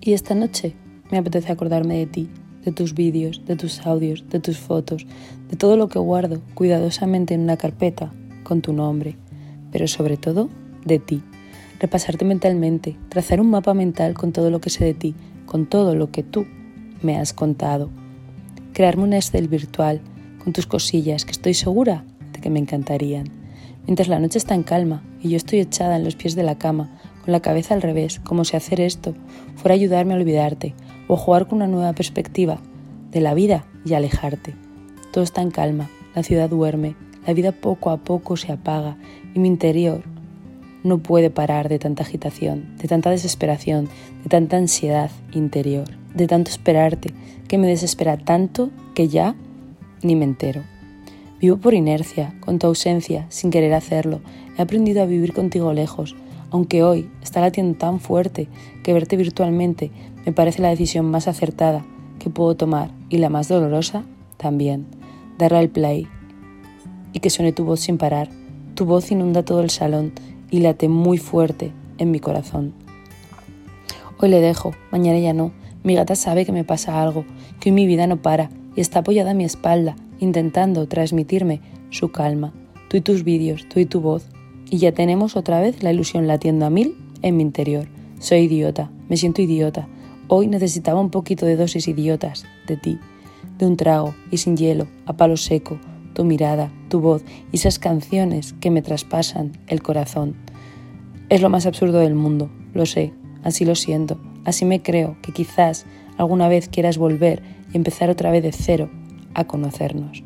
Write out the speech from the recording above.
Y esta noche me apetece acordarme de ti, de tus vídeos, de tus audios, de tus fotos, de todo lo que guardo cuidadosamente en una carpeta con tu nombre, pero sobre todo de ti. Repasarte mentalmente, trazar un mapa mental con todo lo que sé de ti, con todo lo que tú me has contado. Crearme un Excel virtual con tus cosillas que estoy segura de que me encantarían. Mientras la noche está en calma y yo estoy echada en los pies de la cama, con la cabeza al revés, como si hacer esto fuera ayudarme a olvidarte o jugar con una nueva perspectiva de la vida y alejarte. Todo está en calma, la ciudad duerme, la vida poco a poco se apaga y mi interior no puede parar de tanta agitación, de tanta desesperación, de tanta ansiedad interior, de tanto esperarte, que me desespera tanto que ya ni me entero. Vivo por inercia, con tu ausencia, sin querer hacerlo. He aprendido a vivir contigo lejos, aunque hoy está latiendo tan fuerte que verte virtualmente me parece la decisión más acertada que puedo tomar y la más dolorosa también. Darle al play y que suene tu voz sin parar. Tu voz inunda todo el salón y late muy fuerte en mi corazón. Hoy le dejo, mañana ya no. Mi gata sabe que me pasa algo, que hoy mi vida no para y está apoyada a mi espalda, intentando transmitirme su calma. Tú y tus vídeos, tú y tu voz, y ya tenemos otra vez la ilusión latiendo a mil en mi interior. Soy idiota, me siento idiota. Hoy necesitaba un poquito de dosis idiotas de ti, de un trago y sin hielo, a palo seco, tu mirada, tu voz y esas canciones que me traspasan el corazón. Es lo más absurdo del mundo, lo sé, así lo siento, así me creo que quizás alguna vez quieras volver y empezar otra vez de cero a conocernos.